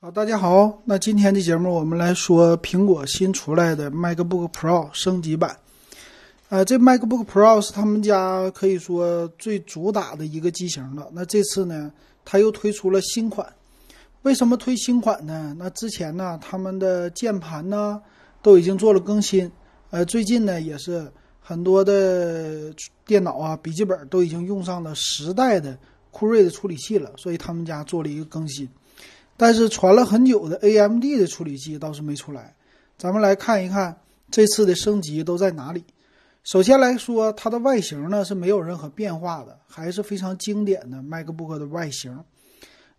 好，大家好，那今天的节目我们来说苹果新出来的 MacBook Pro 升级版。呃，这 MacBook Pro 是他们家可以说最主打的一个机型了。那这次呢，它又推出了新款。为什么推新款呢？那之前呢，他们的键盘呢都已经做了更新。呃，最近呢也是很多的电脑啊、笔记本都已经用上了十代的酷睿的处理器了，所以他们家做了一个更新。但是传了很久的 AMD 的处理器倒是没出来，咱们来看一看这次的升级都在哪里。首先来说，它的外形呢是没有任何变化的，还是非常经典的 MacBook 的外形。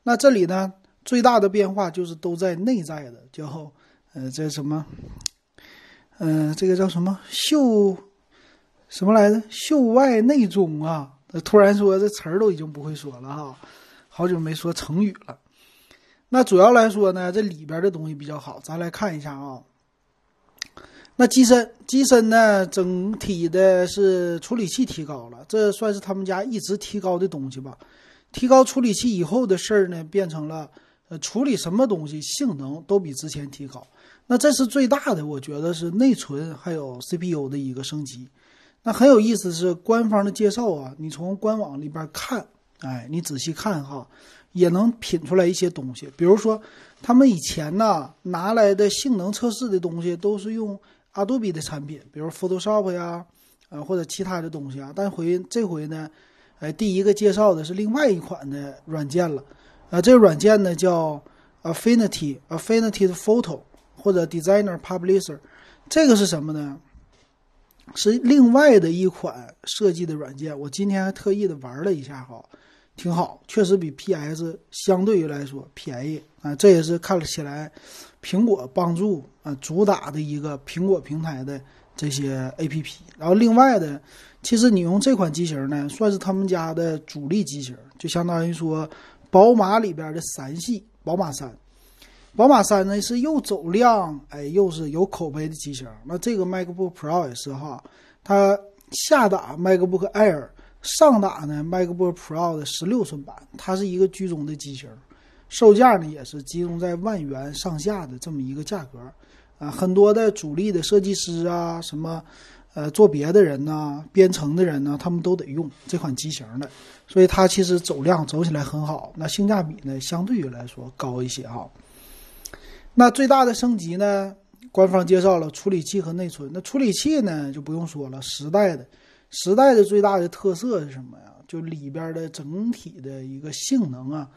那这里呢最大的变化就是都在内在的，叫呃这什么，嗯这个叫什么秀什么来着？秀外内中啊！突然说这词儿都已经不会说了哈，好久没说成语了。那主要来说呢，这里边的东西比较好，咱来看一下啊。那机身，机身呢，整体的是处理器提高了，这算是他们家一直提高的东西吧。提高处理器以后的事儿呢，变成了呃，处理什么东西性能都比之前提高。那这是最大的，我觉得是内存还有 CPU 的一个升级。那很有意思是官方的介绍啊，你从官网里边看，哎，你仔细看哈。也能品出来一些东西，比如说，他们以前呢拿来的性能测试的东西都是用 Adobe 的产品，比如 Photoshop 呀，呃或者其他的东西啊。但回这回呢，哎，第一个介绍的是另外一款的软件了，呃，这个软件呢叫 Affinity Affinity Photo 或者 Designer Publisher，这个是什么呢？是另外的一款设计的软件。我今天还特意的玩了一下哈。挺好，确实比 PS 相对于来说便宜啊，这也是看了起来，苹果帮助啊主打的一个苹果平台的这些 APP。然后另外的，其实你用这款机型呢，算是他们家的主力机型，就相当于说宝马里边的三系，宝马三。宝马三呢是又走量，哎，又是有口碑的机型。那这个 MacBook Pro 也是哈，它下打 MacBook Air。上打呢，MacBook Pro 的十六寸版，它是一个居中的机型，售价呢也是集中在万元上下的这么一个价格，啊，很多的主力的设计师啊，什么，呃，做别的人呐，编程的人呢，他们都得用这款机型的，所以它其实走量走起来很好，那性价比呢，相对于来说高一些哈。那最大的升级呢，官方介绍了处理器和内存，那处理器呢就不用说了，十代的。十代的最大的特色是什么呀？就里边的整体的一个性能啊，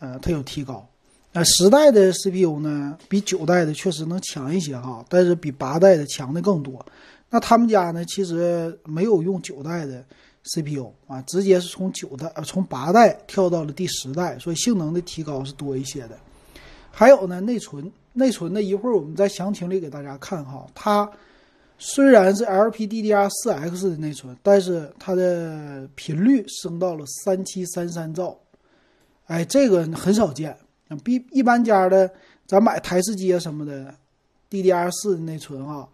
呃，它有提高。那十代的 CPU 呢，比九代的确实能强一些哈，但是比八代的强的更多。那他们家呢，其实没有用九代的 CPU 啊，直接是从九代呃从八代跳到了第十代，所以性能的提高是多一些的。还有呢，内存，内存呢，一会儿我们在详情里给大家看哈，它。虽然是 LPDDR4X 的内存，但是它的频率升到了三七三三兆，哎，这个很少见。比一般家的，咱买台式机啊什么的，DDR4 的内存啊，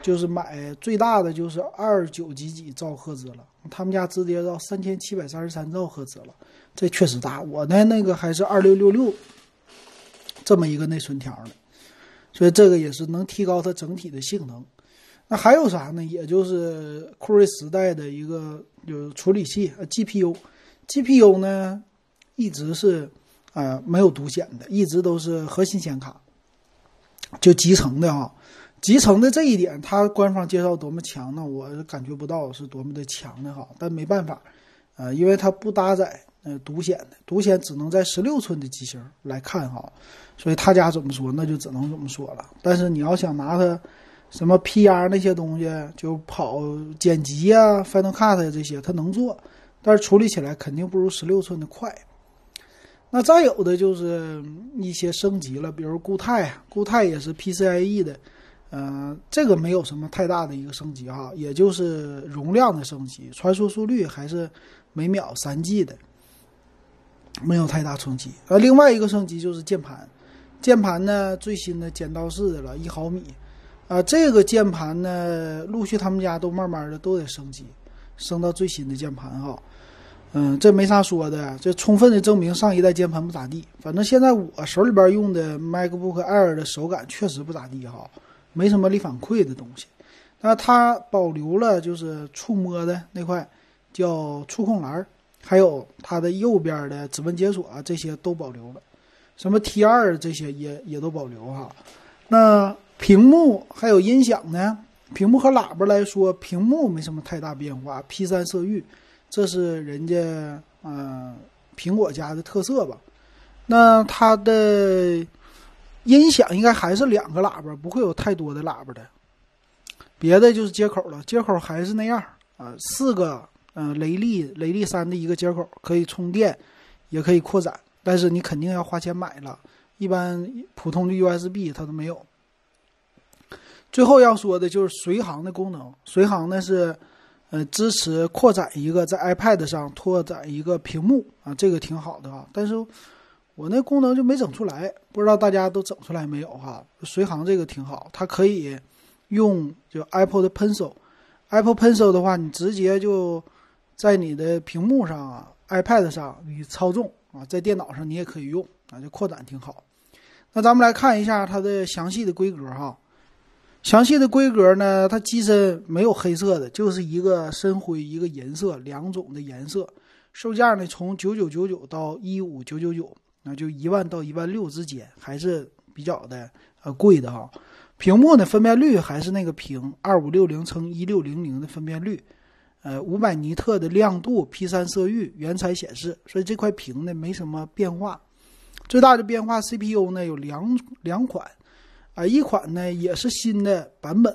就是买最大的就是二九几几兆赫兹了。他们家直接到三千七百三十三兆赫兹了，这确实大。我的那个还是二六六六这么一个内存条的，所以这个也是能提高它整体的性能。那还有啥呢？也就是酷睿时代的一个就是处理器呃 GPU，GPU 呢一直是呃没有独显的，一直都是核心显卡，就集成的哈。集成的这一点，它官方介绍多么强呢？我感觉不到是多么的强的哈。但没办法，呃，因为它不搭载呃独显的，独显只能在十六寸的机型来看哈，所以他家怎么说那就只能怎么说了。但是你要想拿它。什么 PR 那些东西，就跑剪辑啊，Final Cut 这些，它能做，但是处理起来肯定不如十六寸的快。那再有的就是一些升级了，比如固态，固态也是 PCIe 的，嗯，这个没有什么太大的一个升级哈，也就是容量的升级，传输速率还是每秒三 G 的，没有太大冲击。呃，另外一个升级就是键盘，键盘呢最新的剪刀式的了，一毫米。啊，这个键盘呢，陆续他们家都慢慢的都得升级，升到最新的键盘哈。嗯，这没啥说的，这充分的证明上一代键盘不咋地。反正现在我手里边用的 MacBook Air 的手感确实不咋地哈，没什么力反馈的东西。那它保留了就是触摸的那块叫触控栏，还有它的右边的指纹解锁啊，这些都保留了。什么 T 二这些也也都保留哈。那屏幕还有音响呢？屏幕和喇叭来说，屏幕没什么太大变化，P 三色域。这是人家嗯苹果家的特色吧？那它的音响应该还是两个喇叭，不会有太多的喇叭的。别的就是接口了，接口还是那样啊，四个嗯雷利雷利三的一个接口，可以充电，也可以扩展，但是你肯定要花钱买了。一般普通的 USB 它都没有。最后要说的就是随行的功能，随行呢是。呃，支持扩展一个在 iPad 上拓展一个屏幕啊，这个挺好的啊。但是我那功能就没整出来，不知道大家都整出来没有哈？随行这个挺好，它可以用就 Apple 的 Pencil，Apple Pencil 的话，你直接就在你的屏幕上啊，iPad 上你操纵啊，在电脑上你也可以用啊，就扩展挺好。那咱们来看一下它的详细的规格哈。详细的规格呢？它机身没有黑色的，就是一个深灰，一个银色，两种的颜色。售价呢，从九九九九到一五九九九，那就一万到一万六之间，还是比较的呃贵的哈。屏幕呢，分辨率还是那个屏，二五六零乘一六零零的分辨率，呃，五百尼特的亮度，P 三色域，原彩显示，所以这块屏呢没什么变化。最大的变化，CPU 呢有两两款。啊，一款呢也是新的版本，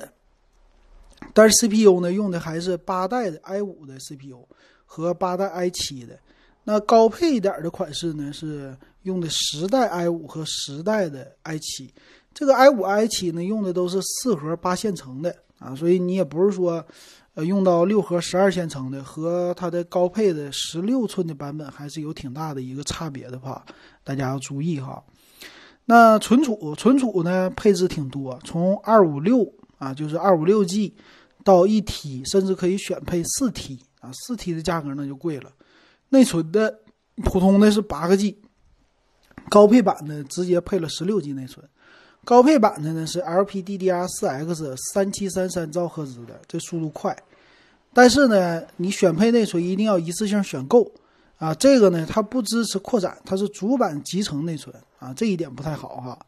但是 CPU 呢用的还是八代的 i 五的 CPU 和八代 i 七的。那高配一点的款式呢是用的十代 i 五和十代的 i 七。这个 i 五 i 七呢用的都是四核八线程的啊，所以你也不是说呃用到六核十二线程的，和它的高配的十六寸的版本还是有挺大的一个差别的话，大家要注意哈。那存储存储呢？配置挺多，从二五六啊，就是二五六 G，到一 T，甚至可以选配四 T 啊。四 T 的价格那就贵了。内存的普通的是八个 G，高配版的直接配了十六 G 内存。高配版的呢是 LPDDR4X 三七三三兆赫兹的，这速度快。但是呢，你选配内存一定要一次性选够。啊，这个呢，它不支持扩展，它是主板集成内存啊，这一点不太好哈。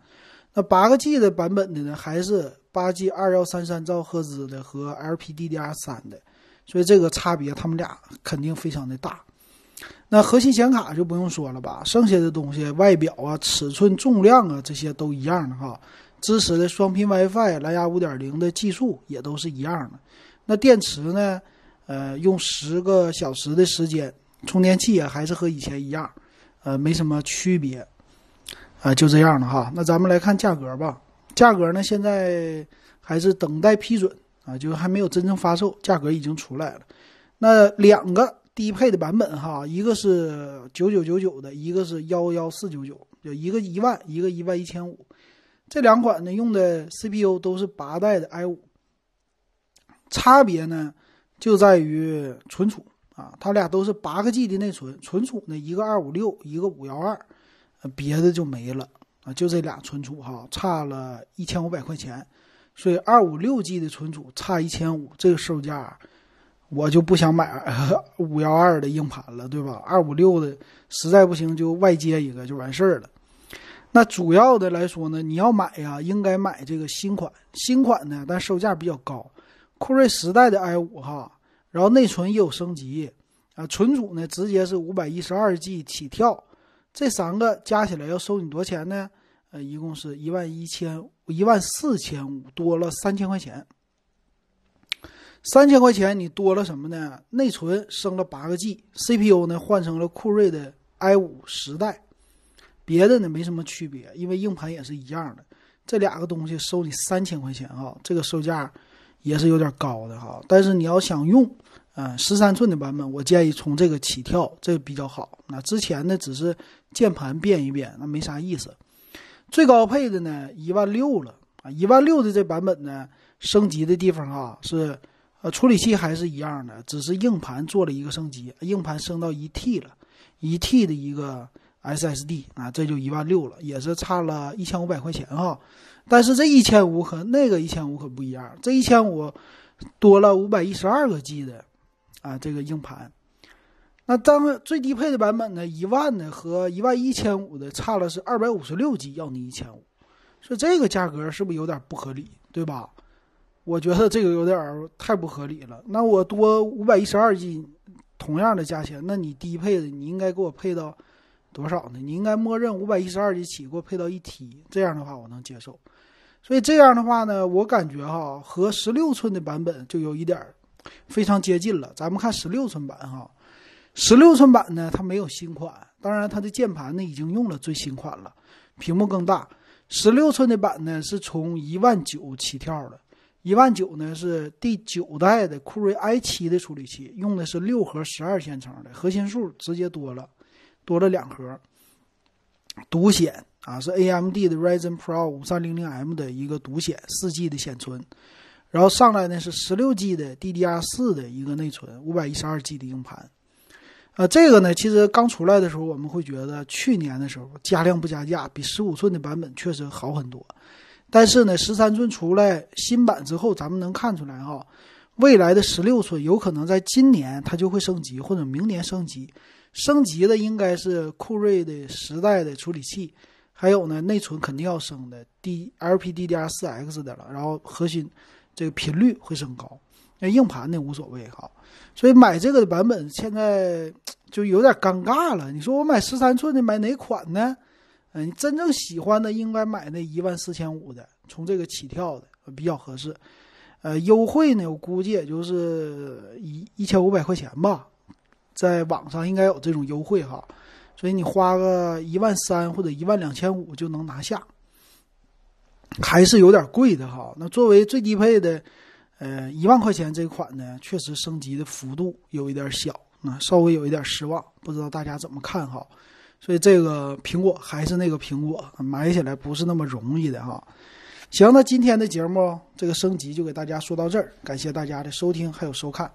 那八个 G 的版本的呢，还是八 G 二幺三三兆赫兹的和 LPDDR 三的，所以这个差别他们俩肯定非常的大。那核心显卡就不用说了吧，剩下的东西外表啊、尺寸、重量啊这些都一样的哈。支持的双频 WiFi、蓝牙五点零的技术也都是一样的。那电池呢，呃，用十个小时的时间。充电器也还是和以前一样，呃，没什么区别，啊，就这样了哈。那咱们来看价格吧。价格呢，现在还是等待批准啊，就还没有真正发售，价格已经出来了。那两个低配的版本哈，一个是九九九九的，一个是幺幺四九九，就一个一万，一个一万一千五。这两款呢，用的 CPU 都是八代的 i 五，差别呢就在于存储。啊，它俩都是八个 G 的内存，存储呢一个二五六，一个五幺二，别的就没了啊，就这俩存储哈，差了一千五百块钱，所以二五六 G 的存储差一千五，这个售价我就不想买 五幺二的硬盘了，对吧？二五六的实在不行就外接一个就完事儿了。那主要的来说呢，你要买呀，应该买这个新款，新款呢，但售价比较高，酷睿十代的 i 五哈。然后内存也有升级，啊，存储呢直接是五百一十二 G 起跳，这三个加起来要收你多少钱呢？呃，一共是一万一千一万四千五，多了三千块钱。三千块钱你多了什么呢？内存升了八个 G，CPU 呢换成了酷睿的 i 五十代，别的呢没什么区别，因为硬盘也是一样的。这两个东西收你三千块钱啊，这个售价也是有点高的哈。但是你要想用。嗯，十三寸的版本，我建议从这个起跳，这个比较好。那之前呢，只是键盘变一变，那没啥意思。最高配的呢，一万六了啊！一万六的这版本呢，升级的地方啊是，呃，处理器还是一样的，只是硬盘做了一个升级，硬盘升到一 T 了，一 T 的一个 SSD 啊，这就一万六了，也是差了一千五百块钱哈。但是这一千五和那个一千五可不一样，这一千五多了五百一十二个 G 的啊，这个硬盘。那当最低配的版本呢，一万的和一万一千五的差了是二百五十六 G，要你一千五，所以这个价格是不是有点不合理，对吧？我觉得这个有点太不合理了。那我多五百一十二 G，同样的价钱，那你低配的你应该给我配到多少呢？你应该默认五百一十二 G 起，给我配到一 T，这样的话我能接受。所以这样的话呢，我感觉哈和十六寸的版本就有一点非常接近了。咱们看十六寸版哈，十六寸版呢它没有新款，当然它的键盘呢已经用了最新款了，屏幕更大。十六寸的版呢是从一万九起跳的。一万九呢是第九代的酷睿 i 七的处理器，用的是六核十二线程的，核心数直接多了，多了两核。独显啊是 AMD 的 Ryzen Pro 五三零零 M 的一个独显四 G 的显存，然后上来呢是十六 G 的 DDR 四的一个内存，五百一十二 G 的硬盘。呃，这个呢其实刚出来的时候我们会觉得去年的时候加量不加价，比十五寸的版本确实好很多。但是呢，十三寸出来新版之后，咱们能看出来哈，未来的十六寸有可能在今年它就会升级，或者明年升级。升级的应该是酷睿的十代的处理器，还有呢内存肯定要升的，D LPDDR4X 的了。然后核心这个频率会升高，那硬盘呢无所谓哈。所以买这个的版本现在就有点尴尬了。你说我买十三寸的买哪款呢？嗯，真正喜欢的应该买那一万四千五的，从这个起跳的比较合适。呃，优惠呢，我估计也就是一一千五百块钱吧，在网上应该有这种优惠哈。所以你花个一万三或者一万两千五就能拿下，还是有点贵的哈。那作为最低配的，呃，一万块钱这款呢，确实升级的幅度有一点小，那稍微有一点失望，不知道大家怎么看哈。所以这个苹果还是那个苹果，买起来不是那么容易的哈。行，那今天的节目这个升级就给大家说到这儿，感谢大家的收听还有收看。